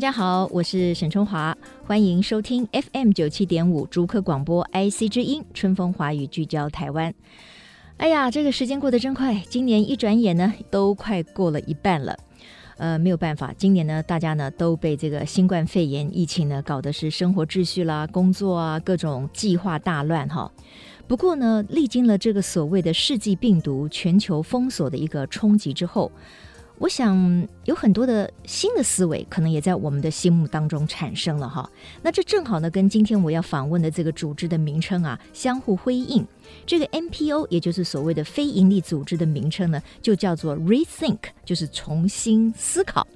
大家好，我是沈春华，欢迎收听 FM 九七点五竹科广播 IC 之音春风华语聚焦台湾。哎呀，这个时间过得真快，今年一转眼呢，都快过了一半了。呃，没有办法，今年呢，大家呢都被这个新冠肺炎疫情呢搞得是生活秩序啦、工作啊各种计划大乱哈。不过呢，历经了这个所谓的世纪病毒全球封锁的一个冲击之后。我想有很多的新的思维，可能也在我们的心目当中产生了哈。那这正好呢，跟今天我要访问的这个组织的名称啊相互辉映。这个 NPO，也就是所谓的非营利组织的名称呢，就叫做 Rethink，就是重新思考。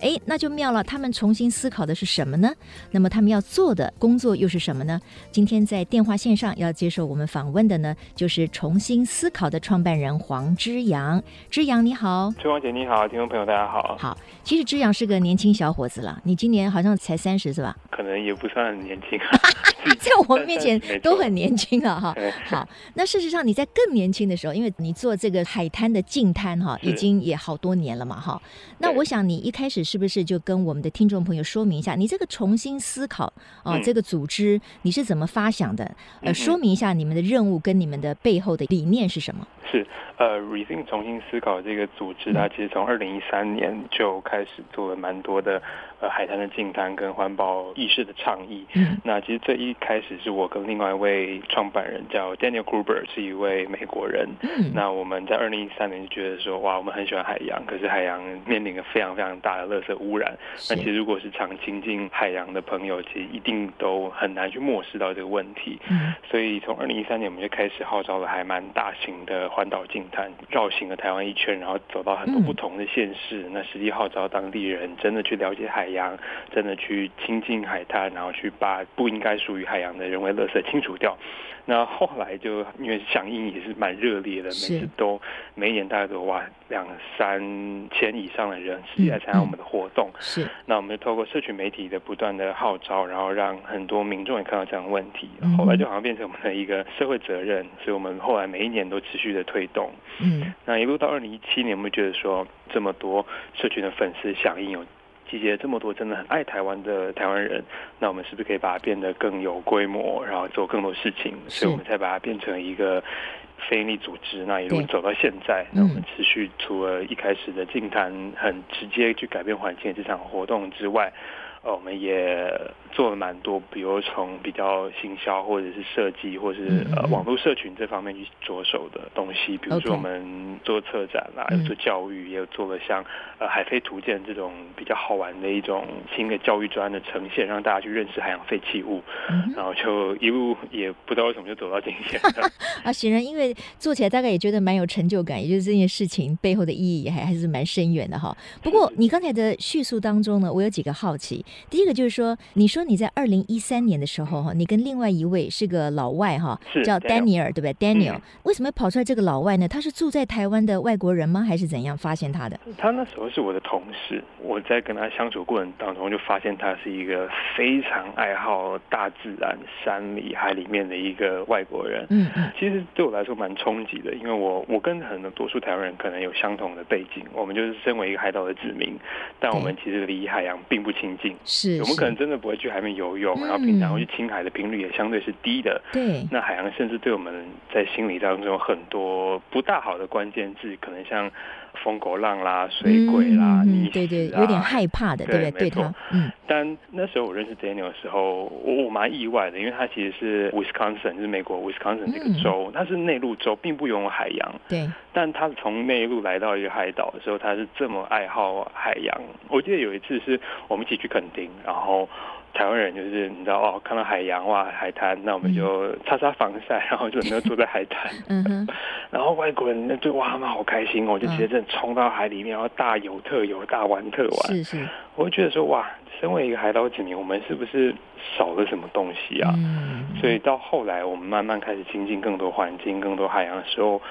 哎，那就妙了。他们重新思考的是什么呢？那么他们要做的工作又是什么呢？今天在电话线上要接受我们访问的呢，就是重新思考的创办人黄之阳。之阳你好，春华姐你好，听众朋友大家好。好，其实之阳是个年轻小伙子了，你今年好像才三十是吧？可能也不算很年轻，在我们面前都很年轻了哈。好，那事实上你在更年轻的时候，因为你做这个海滩的净滩哈，已经也好多年了嘛哈。那我想你一开始。是不是就跟我们的听众朋友说明一下，你这个重新思考啊、呃，这个组织你是怎么发想的？呃，说明一下你们的任务跟你们的背后的理念是什么？是呃，Rethink 重新思考这个组织，它其实从二零一三年就开始做了蛮多的呃海滩的净滩跟环保意识的倡议。嗯，那其实最一开始是我跟另外一位创办人叫 Daniel Gruber，是一位美国人。嗯，那我们在二零一三年就觉得说，哇，我们很喜欢海洋，可是海洋面临一个非常非常大的垃圾污染。那其实如果是常亲近海洋的朋友，其实一定都很难去漠视到这个问题。嗯，所以从二零一三年我们就开始号召了还蛮大型的。环岛净滩绕行了台湾一圈，然后走到很多不同的县市。嗯、那实际号召当地人真的去了解海洋，真的去亲近海滩，然后去把不应该属于海洋的人为垃圾清除掉。那后来就因为响应也是蛮热烈的，每次都每一年大概都哇两三千以上的人实际来参加我们的活动。是、嗯，那我们就透过社群媒体的不断的号召，然后让很多民众也看到这样的问题。后来就好像变成我们的一个社会责任，所以我们后来每一年都持续的推动。嗯，那一路到二零一七年，我们觉得说这么多社群的粉丝响应有。集结这么多真的很爱台湾的台湾人，那我们是不是可以把它变得更有规模，然后做更多事情？所以我们才把它变成一个非营利组织。那一路走到现在，那我们持续除了一开始的净滩很直接去改变环境的这场活动之外。呃，我们也做了蛮多，比如从比较行销或者是设计，或者是呃网络社群这方面去着手的东西。比如说我们做策展啦，有做教育，也有做了像呃海飞图鉴这种比较好玩的一种新的教育专的呈现，让大家去认识海洋废弃物。然后就一路也不知道为什么就走到今天。啊，显然因为做起来大概也觉得蛮有成就感，也就是这件事情背后的意义也还还是蛮深远的哈。不过你刚才的叙述当中呢，我有几个好奇。第一个就是说，你说你在二零一三年的时候哈，你跟另外一位是个老外哈，叫 Daniel 对不对？Daniel、嗯、为什么跑出来这个老外呢？他是住在台湾的外国人吗？还是怎样发现他的？他那时候是我的同事，我在跟他相处过程当中就发现他是一个非常爱好大自然、山里海里面的一个外国人。嗯嗯，其实对我来说蛮冲击的，因为我我跟很多多数台湾人可能有相同的背景，我们就是身为一个海岛的子民，但我们其实离海洋并不亲近。是，我们可能真的不会去海面游泳，然后平常会去青海的频率也相对是低的。对，那海洋甚至对我们在心理当中有很多不大好的关键字，可能像。疯狗浪啦，水鬼啦，你、嗯、对对，有点害怕的，对不对？对他，嗯。但那时候我认识 Daniel 的时候，我我蛮意外的，因为他其实是 Wisconsin，就是美国 Wisconsin 这个州，他、嗯、是内陆州，并不拥有海洋。对。但他从内陆来到一个海岛的时候，他是这么爱好海洋。我记得有一次是我们一起去垦丁，然后。台湾人就是你知道哦，看到海洋哇，海滩，那我们就擦擦防晒，然后就能够坐在海滩。嗯哼。然后外国人那就哇，他们好开心哦，就直接真的冲到海里面，然后大游特游，大玩特玩。是是。我会觉得说哇，身为一个海岛子民，我们是不是少了什么东西啊？嗯。所以到后来，我们慢慢开始亲近更多环境、更多海洋的时候。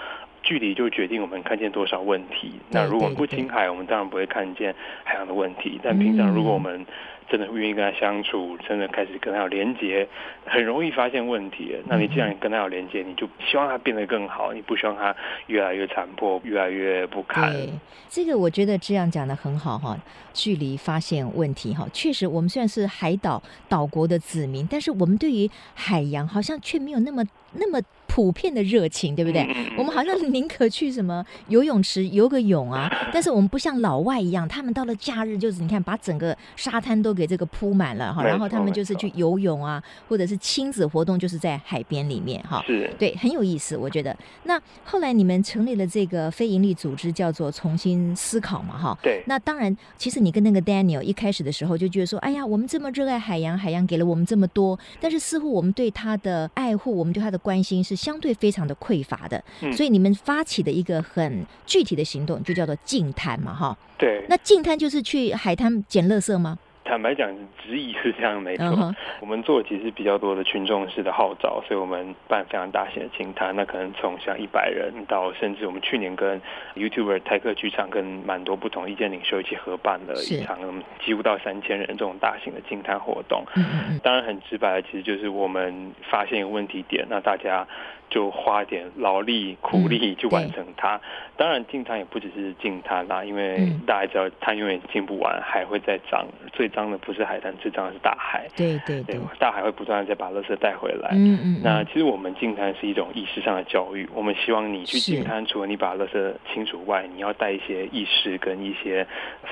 距离就决定我们看见多少问题。那如果不亲海，我们当然不会看见海洋的问题。但平常如果我们真的愿意跟他相处，真的开始跟他有连接，很容易发现问题。那你既然跟他有连接，你就希望他变得更好，你不希望他越来越残破，越来越不堪。对，这个我觉得这样讲的很好哈。距离发现问题哈，确实我们虽然是海岛岛国的子民，但是我们对于海洋好像却没有那么那么。普遍的热情，对不对？我们好像宁可去什么游泳池游个泳啊，但是我们不像老外一样，他们到了假日就是你看把整个沙滩都给这个铺满了哈，然后他们就是去游泳啊，或者是亲子活动，就是在海边里面哈。是，对，很有意思，我觉得。那后来你们成立了这个非营利组织，叫做重新思考嘛，哈。对。那当然，其实你跟那个 Daniel 一开始的时候就觉得说，哎呀，我们这么热爱海洋，海洋给了我们这么多，但是似乎我们对他的爱护，我们对他的关心是。相对非常的匮乏的，所以你们发起的一个很具体的行动，就叫做净滩嘛，哈。对。那净滩就是去海滩捡垃圾吗？坦白讲，质疑是这样没错。Uh -huh. 我们做的其实比较多的群众式的号召，所以我们办非常大型的清谈。那可能从像一百人到甚至我们去年跟 YouTuber 台客剧场跟蛮多不同意见领袖一起合办了一场几乎到三千人这种大型的清谈活动。Uh. 当然很直白的，其实就是我们发现一个问题点，那大家。就花点劳力苦力去完成它。嗯、当然，净滩也不只是净滩啦，因为大家知道滩永远净不完，海会再脏。最脏的不是海滩，最脏的是大海。对对对，对大海会不断的再把垃圾带回来。嗯嗯。那其实我们净滩是一种意识上的教育。我们希望你去净滩，除了你把垃圾清除外，你要带一些意识跟一些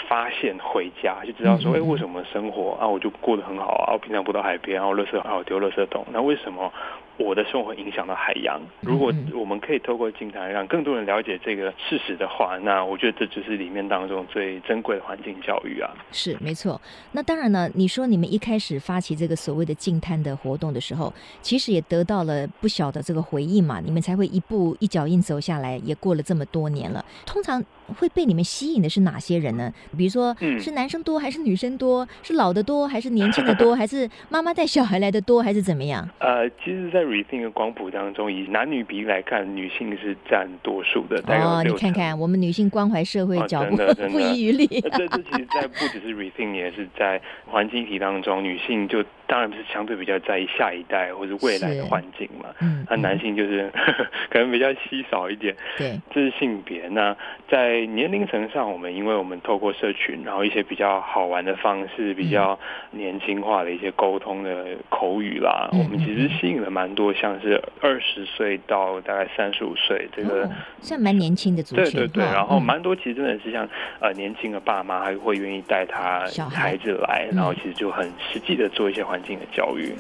发现回家，就知道说，哎、嗯，为什么生活啊，我就过得很好啊，我平常不到海边，然后垃圾啊，我丢垃圾桶，那为什么？我的生活影响到海洋。如果我们可以透过净滩让更多人了解这个事实的话，那我觉得这就是里面当中最珍贵的环境教育啊。是没错。那当然呢，你说你们一开始发起这个所谓的净滩的活动的时候，其实也得到了不小的这个回应嘛。你们才会一步一脚印走下来，也过了这么多年了。通常会被你们吸引的是哪些人呢？比如说，是男生多还是女生多？是老的多还是年轻的多？还是妈妈带小孩来的多？还是怎么样？呃，其实，在 Rethink 的光谱当中，以男女比例来看，女性是占多数的。哦，你看看，我们女性关怀社会，脚步不遗余力。这这其实，在不只是 Rethink，也是在环境议题当中，女性就当然是相对比较在意下一代或者未来的环境嘛。嗯，那男性就是 可能比较稀少一点。对，这是性别。那在年龄层上，我们因为我们透过社群，然后一些比较好玩的方式，比较年轻化的一些沟通的口语啦，嗯、我们其实吸引了蛮多像。是二十岁到大概三十五岁，这个算蛮年轻的族群。对对对，然后蛮多其实真的是像呃年轻的爸妈还会愿意带他孩子来，然后其实就很实际的做一些环境的教育。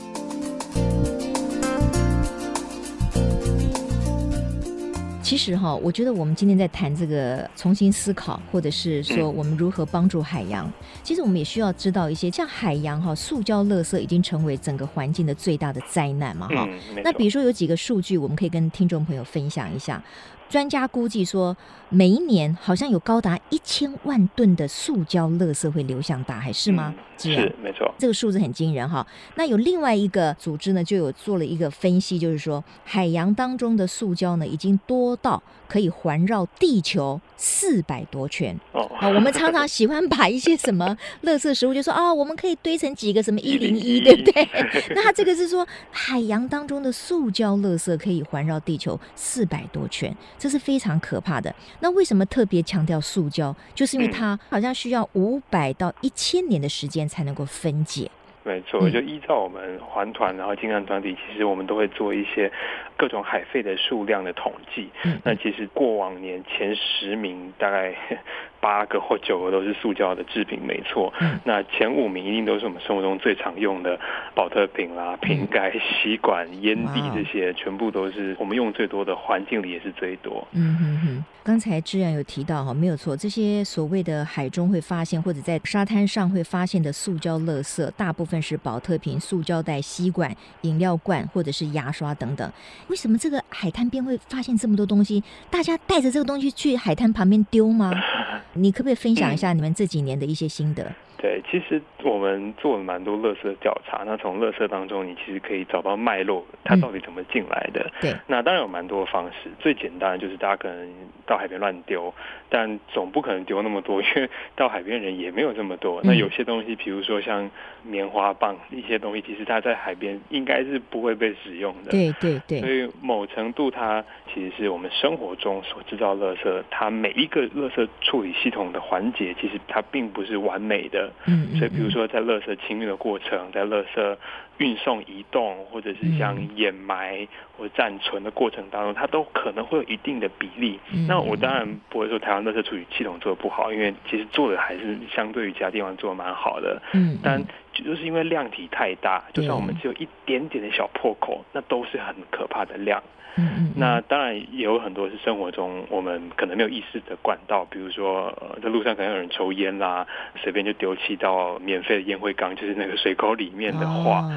其实哈，我觉得我们今天在谈这个重新思考，或者是说我们如何帮助海洋。其实我们也需要知道一些，像海洋哈，塑胶垃圾已经成为整个环境的最大的灾难嘛哈。那比如说有几个数据，我们可以跟听众朋友分享一下。专家估计说，每一年好像有高达一千万吨的塑胶垃圾会流向大海，是吗？嗯、是，没错，这个数字很惊人哈。那有另外一个组织呢，就有做了一个分析，就是说海洋当中的塑胶呢，已经多到可以环绕地球四百多圈。哦，啊，我们常常喜欢把一些什么垃圾食物，就说啊，我们可以堆成几个什么一零一，对不对？那它这个是说海洋当中的塑胶垃圾可以环绕地球四百多圈。这是非常可怕的。那为什么特别强调塑胶？就是因为它好像需要五百到一千年的时间才能够分解。没错，就依照我们环团，然后净滩团体，其实我们都会做一些各种海废的数量的统计。那其实过往年前十名大概。八个或九个都是塑胶的制品，没错。嗯、那前五名一定都是我们生活中最常用的保特瓶啦、瓶盖、吸管、烟蒂这些，全部都是我们用最多的，环境里也是最多。嗯哼哼。刚才志扬有提到哈，没有错，这些所谓的海中会发现或者在沙滩上会发现的塑胶垃圾，大部分是宝特瓶、塑胶袋、吸管、饮料罐或者是牙刷等等。为什么这个海滩边会发现这么多东西？大家带着这个东西去海滩旁边丢吗？你可不可以分享一下你们这几年的一些心得？对，其实我们做了蛮多垃圾调查。那从垃圾当中，你其实可以找到脉络，它到底怎么进来的。对，那当然有蛮多的方式。最简单的就是大家可能到海边乱丢，但总不可能丢那么多，因为到海边人也没有这么多。那有些东西，比如说像棉花棒一些东西，其实它在海边应该是不会被使用的。对对对。所以某程度，它其实是我们生活中所制造垃圾，它每一个垃圾处理系统的环节，其实它并不是完美的。嗯，所以比如说在垃圾清运的过程，在垃圾运送移动，或者是像掩埋或暂存的过程当中，它都可能会有一定的比例。那我当然不会说台湾垃圾处理系统做的不好，因为其实做的还是相对于其他地方做的蛮好的。嗯，但就是因为量体太大，就算我们只有一点点的小破口，那都是很可怕的量。嗯嗯，那当然也有很多是生活中我们可能没有意识的管道，比如说呃在路上可能有人抽烟啦，随便就丢弃到免费的烟灰缸，就是那个水沟里面的话。哦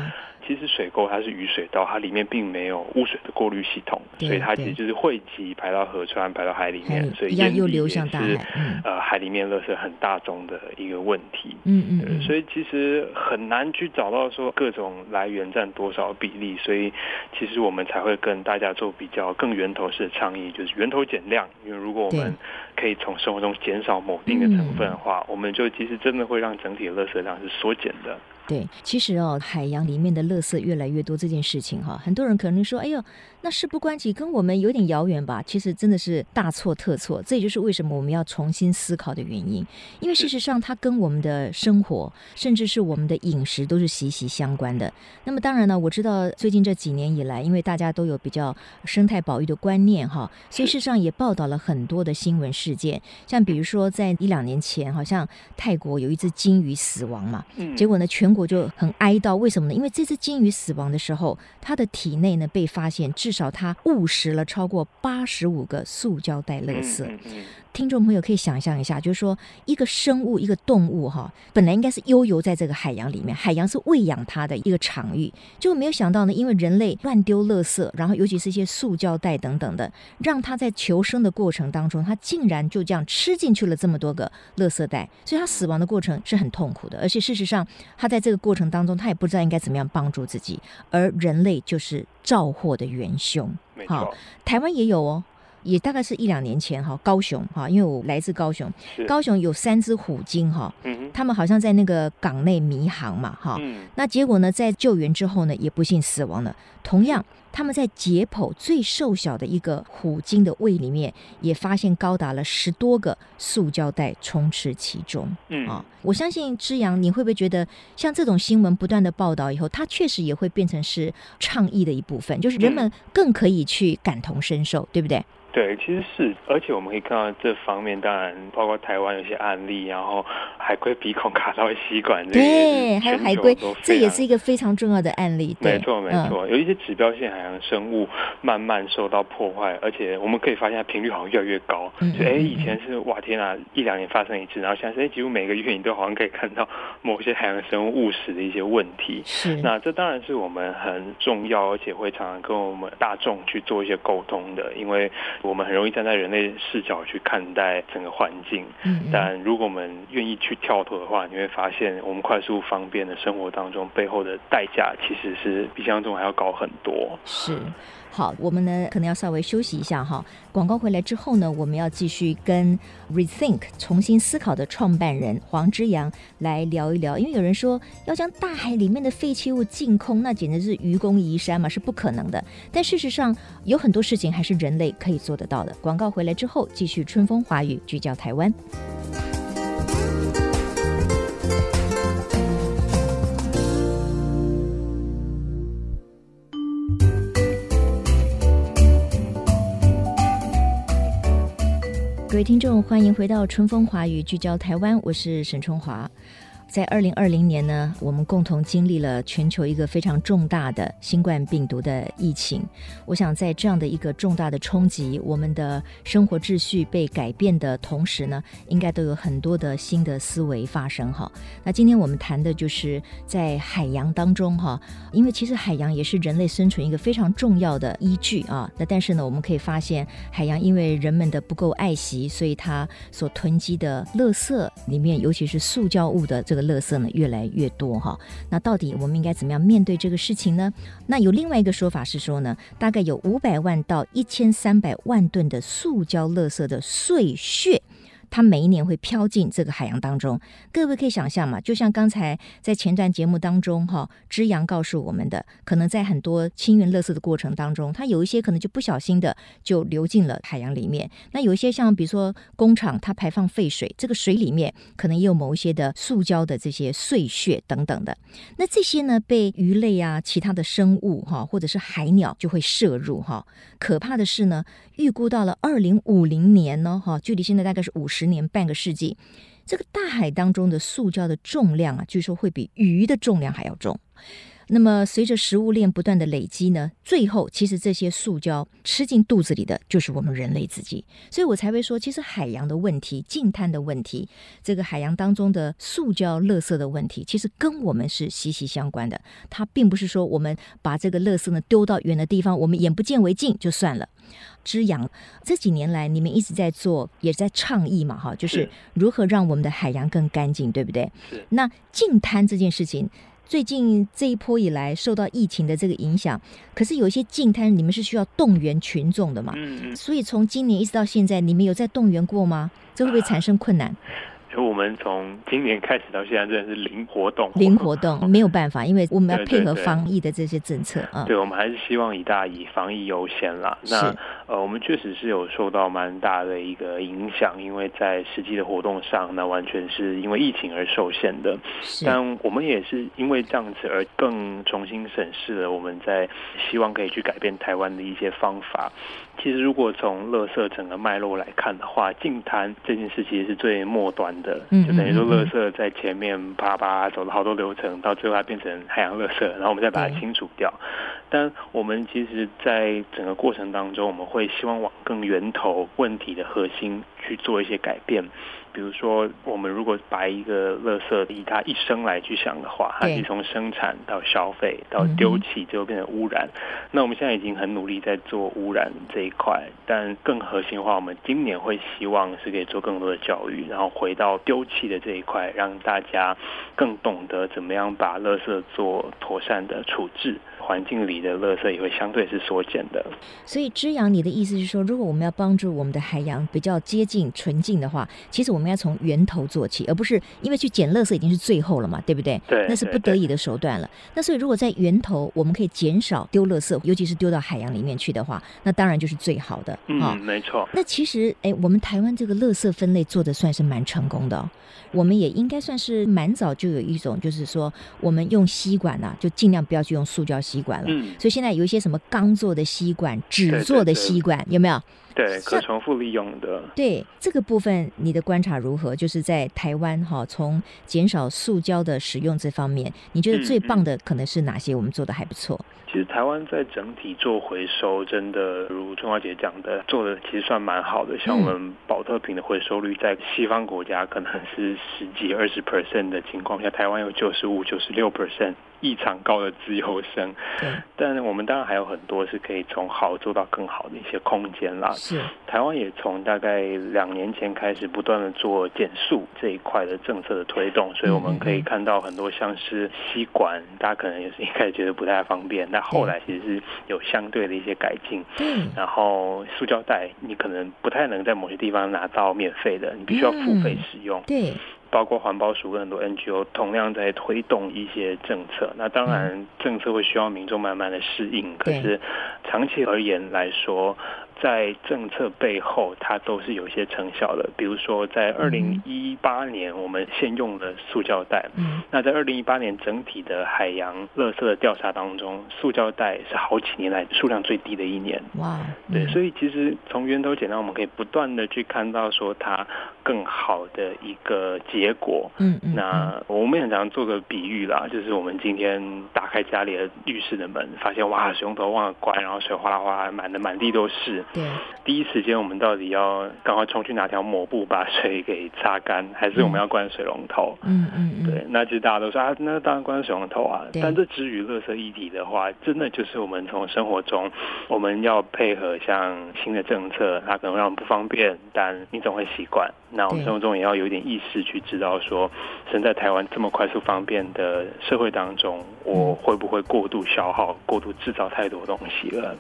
其实水沟它是雨水道，它里面并没有污水的过滤系统，所以它其实就是汇集排到河川、排到海里面，所以又流向大海。嗯、呃，海里面垃圾很大宗的一个问题。嗯嗯，嗯。所以其实很难去找到说各种来源占多少比例，所以其实我们才会跟大家做比较更源头式的倡议，就是源头减量。因为如果我们可以从生活中减少某定的成分的话，我们就其实真的会让整体的垃圾量是缩减的。对，其实哦，海洋里面的垃圾越来越多这件事情哈，很多人可能说，哎呦，那事不关己，跟我们有点遥远吧？其实真的是大错特错，这也就是为什么我们要重新思考的原因。因为事实上，它跟我们的生活，甚至是我们的饮食，都是息息相关的。那么当然呢，我知道最近这几年以来，因为大家都有比较生态保育的观念哈，所以事实上也报道了很多的新闻事件，像比如说在一两年前，好像泰国有一只鲸鱼死亡嘛，结果呢全。国就很哀悼，为什么呢？因为这只鲸鱼死亡的时候，它的体内呢被发现，至少他误食了超过八十五个塑胶袋垃圾。听众朋友可以想象一下，就是说一个生物、一个动物哈，本来应该是悠游在这个海洋里面，海洋是喂养它的一个场域，就没有想到呢，因为人类乱丢垃圾，然后尤其是一些塑胶袋等等的，让它在求生的过程当中，它竟然就这样吃进去了这么多个垃圾袋，所以它死亡的过程是很痛苦的，而且事实上，它在这个过程当中，它也不知道应该怎么样帮助自己，而人类就是造祸的元凶。好，台湾也有哦。也大概是一两年前哈，高雄哈，因为我来自高雄，高雄有三只虎鲸哈，他们好像在那个港内迷航嘛哈，那结果呢，在救援之后呢，也不幸死亡了。同样，他们在解剖最瘦小的一个虎鲸的胃里面，也发现高达了十多个塑胶袋充斥其中。嗯。啊，我相信之阳，你会不会觉得像这种新闻不断的报道以后，它确实也会变成是倡议的一部分，就是人们更可以去感同身受，对不对？对，其实是，而且我们可以看到这方面，当然包括台湾有些案例，然后海龟鼻孔卡到吸管，对，还有海龟，这也是一个非常重要的案例。没错，没错，有一些指标性海洋生物慢慢受到破坏，而且我们可以发现它频率好像越来越高。就哎，以前是哇天啊，一两年发生一次，然后现在哎几乎每个月你都好像可以看到某些海洋生物误食的一些问题。是，那这当然是我们很重要，而且会常常跟我们大众去做一些沟通的，因为。我们很容易站在人类视角去看待整个环境，但如果我们愿意去跳脱的话，你会发现我们快速方便的生活当中背后的代价其实是比想象中还要高很多。是。好，我们呢可能要稍微休息一下哈。广告回来之后呢，我们要继续跟 Rethink 重新思考的创办人黄之阳来聊一聊。因为有人说要将大海里面的废弃物净空，那简直是愚公移山嘛，是不可能的。但事实上有很多事情还是人类可以做做得到的。广告回来之后，继续春风华语，聚焦台湾。各位听众，欢迎回到春风华语聚焦台湾，我是沈春华。在二零二零年呢，我们共同经历了全球一个非常重大的新冠病毒的疫情。我想，在这样的一个重大的冲击，我们的生活秩序被改变的同时呢，应该都有很多的新的思维发生哈。那今天我们谈的就是在海洋当中哈，因为其实海洋也是人类生存一个非常重要的依据啊。那但是呢，我们可以发现，海洋因为人们的不够爱惜，所以它所囤积的垃圾里面，尤其是塑胶物的这。垃圾呢越来越多哈，那到底我们应该怎么样面对这个事情呢？那有另外一个说法是说呢，大概有五百万到一千三百万吨的塑胶垃圾的碎屑。它每一年会飘进这个海洋当中，各位可以想象嘛，就像刚才在前段节目当中哈，之阳告诉我们的，可能在很多清运垃圾的过程当中，它有一些可能就不小心的就流进了海洋里面。那有一些像比如说工厂它排放废水，这个水里面可能也有某一些的塑胶的这些碎屑等等的。那这些呢，被鱼类啊、其他的生物哈，或者是海鸟就会摄入哈。可怕的是呢，预估到了二零五零年呢，哈，距离现在大概是五十。十年半个世纪，这个大海当中的塑胶的重量啊，据说会比鱼的重量还要重。那么，随着食物链不断的累积呢，最后其实这些塑胶吃进肚子里的就是我们人类自己。所以我才会说，其实海洋的问题、近滩的问题、这个海洋当中的塑胶垃圾的问题，其实跟我们是息息相关的。它并不是说我们把这个垃圾呢丢到远的地方，我们眼不见为净就算了。之阳这几年来，你们一直在做，也在倡议嘛，哈，就是如何让我们的海洋更干净，对不对？是。那净滩这件事情。最近这一波以来，受到疫情的这个影响，可是有一些净摊，你们是需要动员群众的嘛？嗯嗯。所以从今年一直到现在，你们有在动员过吗？这会不会产生困难？就我们从今年开始到现在，真的是零活动，零活动没有办法，因为我们要配合防疫的这些政策啊。对，我们还是希望以大以防疫优先啦。那呃，我们确实是有受到蛮大的一个影响，因为在实际的活动上，那完全是因为疫情而受限的。但我们也是因为这样子而更重新审视了我们在希望可以去改变台湾的一些方法。其实，如果从垃圾整个脉络来看的话，净滩这件事其实是最末端的，就等于说，垃圾在前面啪啪走了好多流程，到最后它变成海洋垃圾，然后我们再把它清除掉。但我们其实，在整个过程当中，我们会希望往更源头问题的核心去做一些改变。比如说，我们如果把一个垃圾以它一生来去想的话，它是从生产到消费到丢弃，最后变成污染。那我们现在已经很努力在做污染这一块，但更核心的话，我们今年会希望是可以做更多的教育，然后回到丢弃的这一块，让大家更懂得怎么样把垃圾做妥善的处置。环境里的垃圾也会相对是缩减的。所以，之阳，你的意思是说，如果我们要帮助我们的海洋比较接近纯净的话，其实我们要从源头做起，而不是因为去捡垃圾已经是最后了嘛，对不对？对，那是不得已的手段了。那所以，如果在源头我们可以减少丢垃圾，尤其是丢到海洋里面去的话，那当然就是最好的。嗯，哦、没错。那其实，哎，我们台湾这个垃圾分类做的算是蛮成功的、哦。我们也应该算是蛮早就有一种，就是说，我们用吸管啊，就尽量不要去用塑胶吸管了。嗯，所以现在有一些什么钢做的吸管、纸做的吸管，有没有？对，可重复利用的。对这个部分，你的观察如何？就是在台湾哈，从减少塑胶的使用这方面，你觉得最棒的可能是哪些？我们做的还不错。其实台湾在整体做回收，真的如春华姐讲的，做的其实算蛮好的。像我们保特瓶的回收率，在西方国家可能是十几、二十 percent 的情况下，台湾有九十五、九十六 percent。异常高的自由生，对，但我们当然还有很多是可以从好做到更好的一些空间啦。是，台湾也从大概两年前开始不断的做减速这一块的政策的推动，所以我们可以看到很多像是吸管，大家可能也是一开始觉得不太方便，但后来其实是有相对的一些改进。嗯，然后塑胶袋你可能不太能在某些地方拿到免费的，你必须要付费使用。对。包括环保署跟很多 NGO 同样在推动一些政策，那当然政策会需要民众慢慢的适应，可是长期而言来说。在政策背后，它都是有一些成效的。比如说，在二零一八年，我们先用了塑胶袋。嗯。那在二零一八年整体的海洋垃圾的调查当中，塑胶袋是好几年来数量最低的一年。哇。对，所以其实从源头减量，我们可以不断的去看到说它更好的一个结果。嗯嗯。那我们很常做个比喻啦，就是我们今天打开家里的浴室的门，发现哇，水龙头忘了关，然后水哗啦哗啦满的满地都是。对，第一时间我们到底要赶快冲去拿条抹布把水给擦干，还是我们要关水龙头？嗯嗯嗯，对，那其实大家都说啊，那当然关水龙头啊。但这至于垃圾议题的话，真的就是我们从生活中，我们要配合像新的政策，它可能让我们不方便，但你总会习惯。那我们生活中也要有一点意识去知道说，身在台湾这么快速方便的社会当中，我会不会过度消耗、过度制造太多东西了？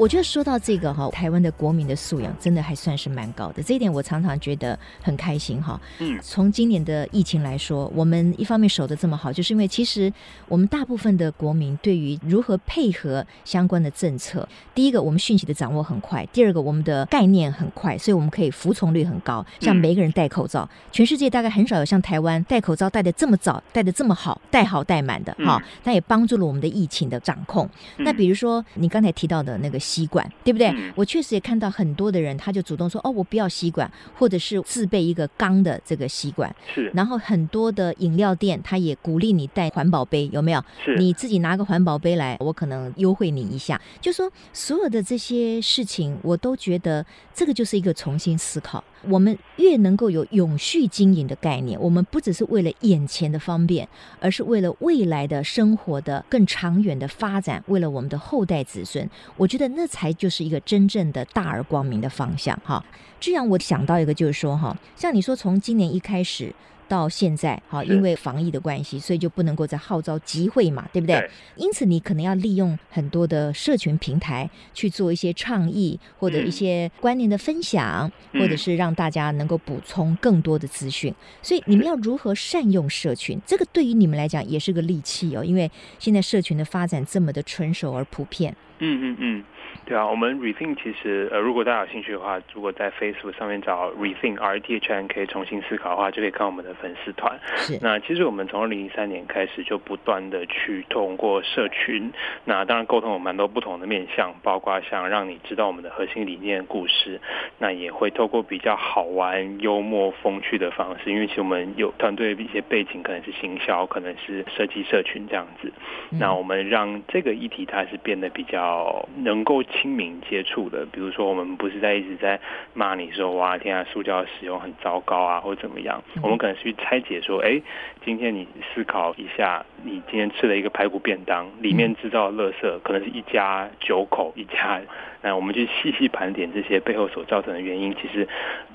我觉得说到这个哈，台湾的国民的素养真的还算是蛮高的，这一点我常常觉得很开心哈。嗯，从今年的疫情来说，我们一方面守得这么好，就是因为其实我们大部分的国民对于如何配合相关的政策，第一个我们讯息的掌握很快，第二个我们的概念很快，所以我们可以服从率很高。像每一个人戴口罩，全世界大概很少有像台湾戴口罩戴的这么早、戴的这么好、戴好戴满的哈。那也帮助了我们的疫情的掌控。那比如说你刚才提到的那个。吸管对不对？嗯、我确实也看到很多的人，他就主动说：“哦，我不要吸管，或者是自备一个钢的这个吸管。”是。然后很多的饮料店，他也鼓励你带环保杯，有没有？是。你自己拿个环保杯来，我可能优惠你一下。就说所有的这些事情，我都觉得这个就是一个重新思考。我们越能够有永续经营的概念，我们不只是为了眼前的方便，而是为了未来的生活的更长远的发展，为了我们的后代子孙，我觉得那才就是一个真正的大而光明的方向哈。这样我想到一个就是说哈，像你说从今年一开始。到现在，好，因为防疫的关系，所以就不能够再号召集会嘛，对不对？对。因此，你可能要利用很多的社群平台去做一些倡议，或者一些观念的分享，嗯、或者是让大家能够补充更多的资讯。所以，你们要如何善用社群？这个对于你们来讲也是个利器哦，因为现在社群的发展这么的成熟而普遍。嗯嗯嗯。对啊，我们 Rethink 其实呃，如果大家有兴趣的话，如果在 Facebook 上面找 Rethink R T H N 可以重新思考的话，就可以看我们的粉丝团。是。那其实我们从二零一三年开始就不断的去通过社群，那当然沟通有蛮多不同的面向，包括像让你知道我们的核心理念故事，那也会透过比较好玩、幽默、风趣的方式，因为其实我们有团队的一些背景，可能是行销，可能是设计社群这样子。那我们让这个议题它是变得比较能够。亲民接触的，比如说我们不是在一直在骂你说哇天啊，塑胶使用很糟糕啊，或者怎么样，我们可能是去拆解说，哎，今天你思考一下，你今天吃了一个排骨便当，里面制造的垃圾可能是一家九口一家，那我们去细细盘点这些背后所造成的原因，其实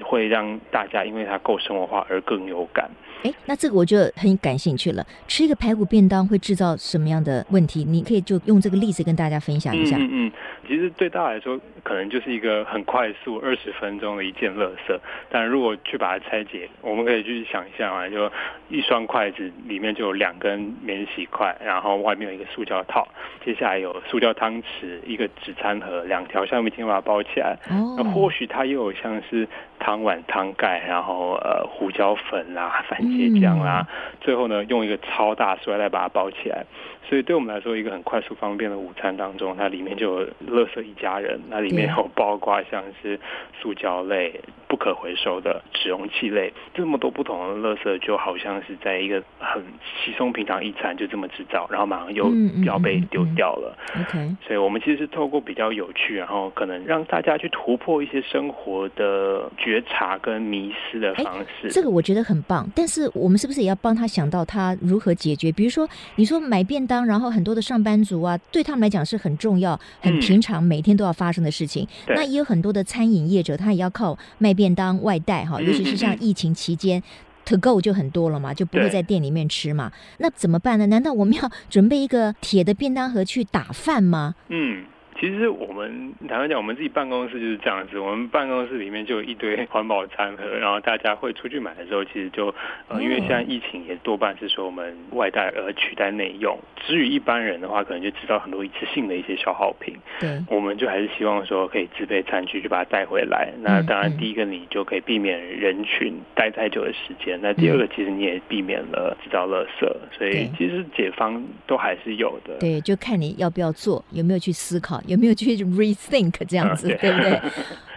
会让大家因为它够生活化而更有感。哎，那这个我就很感兴趣了。吃一个排骨便当会制造什么样的问题？你可以就用这个例子跟大家分享一下。嗯嗯，其实对大家来说，可能就是一个很快速二十分钟的一件垃圾。但如果去把它拆解，我们可以去想一下啊，就一双筷子里面就有两根免洗筷，然后外面有一个塑胶套，接下来有塑胶汤匙、一个纸餐盒、两条橡皮筋把它包起来。哦。那或许它又有像是汤碗、汤盖，然后呃胡椒粉啦、啊、番茄。椰浆啦，最后呢，用一个超大塑料袋把它包起来。所以对我们来说，一个很快速方便的午餐当中，它里面就有垃圾一家人。那里面有包括像是塑胶类、不可回收的纸容器类，这么多不同的垃圾，就好像是在一个很稀松平常一餐就这么制造，然后马上又要被丢掉了。OK，所以我们其实是透过比较有趣，然后可能让大家去突破一些生活的觉察跟迷失的方式。这个我觉得很棒，但是我们是不是也要帮他想到他如何解决？比如说，你说买便当。然后很多的上班族啊，对他们来讲是很重要、很平常、每天都要发生的事情。嗯、那也有很多的餐饮业者，他也要靠卖便当外带哈，尤其是像疫情期间、嗯、，to go 就很多了嘛，就不会在店里面吃嘛。那怎么办呢？难道我们要准备一个铁的便当盒去打饭吗？嗯。其实我们坦白讲，我们自己办公室就是这样子。我们办公室里面就有一堆环保餐盒，然后大家会出去买的时候，其实就呃，因为现在疫情也多半是说我们外带而取代内用。至于一般人的话，可能就知道很多一次性的一些消耗品。对，我们就还是希望说可以自备餐具，就把它带回来。那当然，第一个你就可以避免人群待太久的时间。那第二个，其实你也避免了制造垃圾。所以其实解方都还是有的。对，就看你要不要做，有没有去思考。有没有去 rethink 这样子，对不对？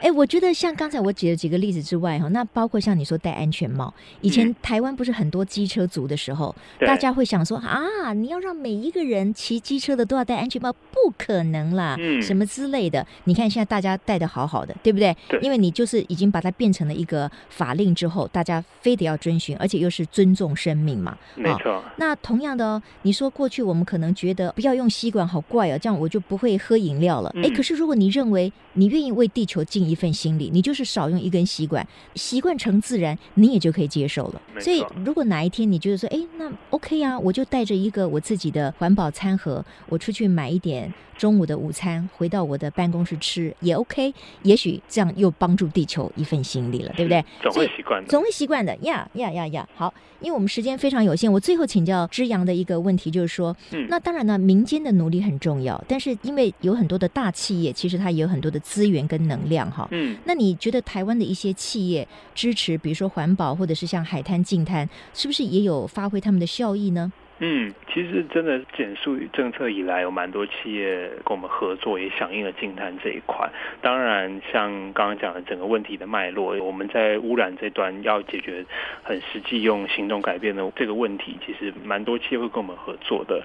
哎，我觉得像刚才我举了几个例子之外，哈，那包括像你说戴安全帽，以前台湾不是很多机车族的时候，大家会想说啊，你要让每一个人骑机车的都要戴安全帽，不可能啦，嗯什么之类的。你看现在大家戴的好好的，对不对？因为你就是已经把它变成了一个法令之后，大家非得要遵循，而且又是尊重生命嘛。没错。那同样的哦，你说过去我们可能觉得不要用吸管，好怪哦，这样我就不会喝饮。饮料了，哎，可是如果你认为你愿意为地球尽一份心力，你就是少用一根吸管，习惯成自然，你也就可以接受了。所以，如果哪一天你觉得说，哎，那 OK 啊，我就带着一个我自己的环保餐盒，我出去买一点。中午的午餐回到我的办公室吃也 OK，也许这样又帮助地球一份心力了，对不对？总会习惯的，总会习惯的呀呀呀呀！好，因为我们时间非常有限，我最后请教之阳的一个问题就是说，嗯，那当然呢，民间的努力很重要，但是因为有很多的大企业，其实它也有很多的资源跟能量哈。嗯，那你觉得台湾的一些企业支持，比如说环保或者是像海滩净滩，是不是也有发挥他们的效益呢？嗯，其实真的减速政策以来，有蛮多企业跟我们合作，也响应了净滩这一块。当然，像刚刚讲的整个问题的脉络，我们在污染这端要解决很实际用行动改变的这个问题，其实蛮多企业会跟我们合作的。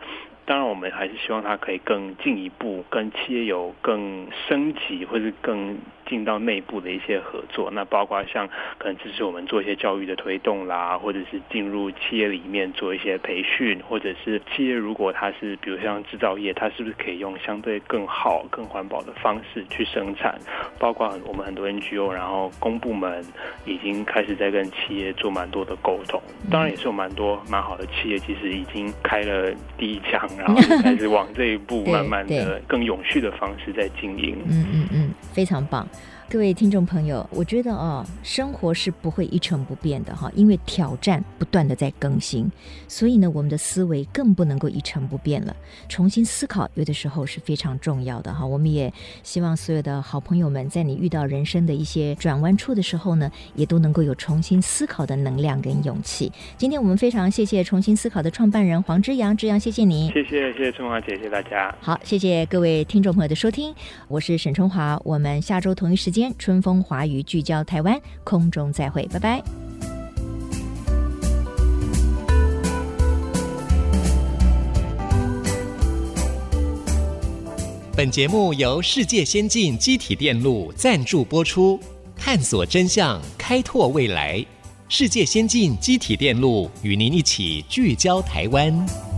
当然，我们还是希望它可以更进一步，跟企业有更升级或者更进到内部的一些合作。那包括像可能支持我们做一些教育的推动啦，或者是进入企业里面做一些培训，或者是企业如果它是比如像制造业，它是不是可以用相对更好、更环保的方式去生产？包括我们很多 NGO，然后公部门已经开始在跟企业做蛮多的沟通。当然，也是有蛮多蛮好的企业，其实已经开了第一枪。然后开始往这一步 慢慢的更永续的方式在经营。嗯嗯嗯，非常棒。各位听众朋友，我觉得哦，生活是不会一成不变的哈，因为挑战不断的在更新，所以呢，我们的思维更不能够一成不变了。重新思考有的时候是非常重要的哈。我们也希望所有的好朋友们，在你遇到人生的一些转弯处的时候呢，也都能够有重新思考的能量跟勇气。今天我们非常谢谢重新思考的创办人黄之阳，之阳谢谢你，谢谢谢谢春华姐，谢谢大家。好，谢谢各位听众朋友的收听，我是沈春华，我们下周同一时春风华语聚焦台湾，空中再会，拜拜。本节目由世界先进机体电路赞助播出，探索真相，开拓未来。世界先进机体电路与您一起聚焦台湾。